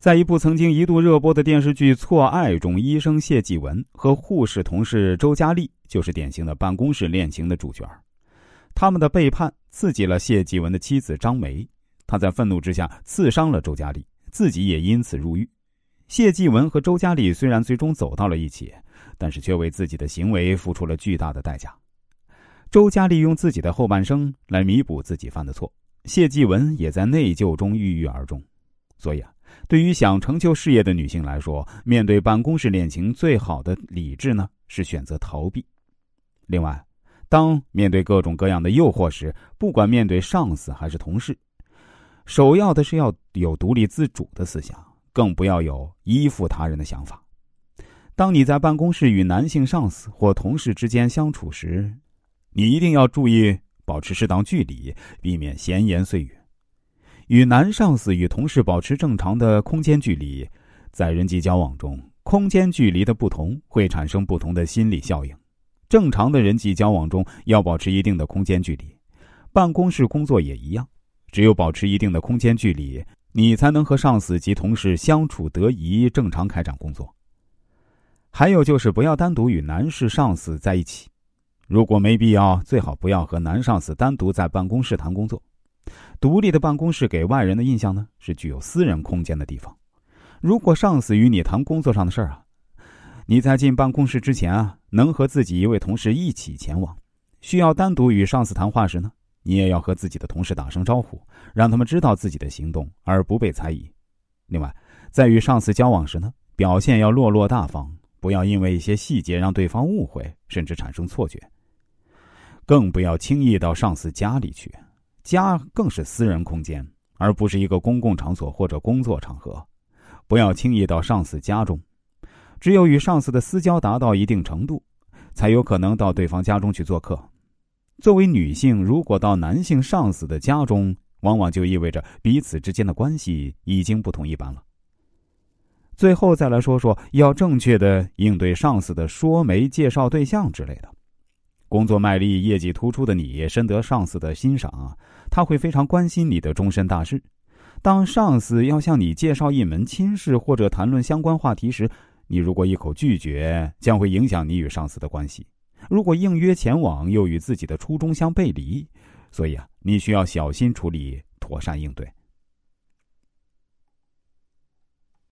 在一部曾经一度热播的电视剧《错爱》中，医生谢继文和护士同事周佳丽就是典型的办公室恋情的主角。他们的背叛刺激了谢继文的妻子张梅，他在愤怒之下刺伤了周佳丽，自己也因此入狱。谢继文和周佳丽虽然最终走到了一起，但是却为自己的行为付出了巨大的代价。周佳丽用自己的后半生来弥补自己犯的错，谢继文也在内疚中郁郁而终。所以啊。对于想成就事业的女性来说，面对办公室恋情，最好的理智呢是选择逃避。另外，当面对各种各样的诱惑时，不管面对上司还是同事，首要的是要有独立自主的思想，更不要有依附他人的想法。当你在办公室与男性上司或同事之间相处时，你一定要注意保持适当距离，避免闲言碎语。与男上司与同事保持正常的空间距离，在人际交往中，空间距离的不同会产生不同的心理效应。正常的人际交往中要保持一定的空间距离，办公室工作也一样。只有保持一定的空间距离，你才能和上司及同事相处得宜，正常开展工作。还有就是不要单独与男士上司在一起，如果没必要，最好不要和男上司单独在办公室谈工作。独立的办公室给外人的印象呢，是具有私人空间的地方。如果上司与你谈工作上的事儿啊，你在进办公室之前啊，能和自己一位同事一起前往。需要单独与上司谈话时呢，你也要和自己的同事打声招呼，让他们知道自己的行动，而不被猜疑。另外，在与上司交往时呢，表现要落落大方，不要因为一些细节让对方误会，甚至产生错觉。更不要轻易到上司家里去。家更是私人空间，而不是一个公共场所或者工作场合。不要轻易到上司家中，只有与上司的私交达到一定程度，才有可能到对方家中去做客。作为女性，如果到男性上司的家中，往往就意味着彼此之间的关系已经不同一般了。最后再来说说，要正确的应对上司的说媒、介绍对象之类的。工作卖力、业绩突出的你，深得上司的欣赏，他会非常关心你的终身大事。当上司要向你介绍一门亲事或者谈论相关话题时，你如果一口拒绝，将会影响你与上司的关系。如果应约前往，又与自己的初衷相背离，所以啊，你需要小心处理，妥善应对。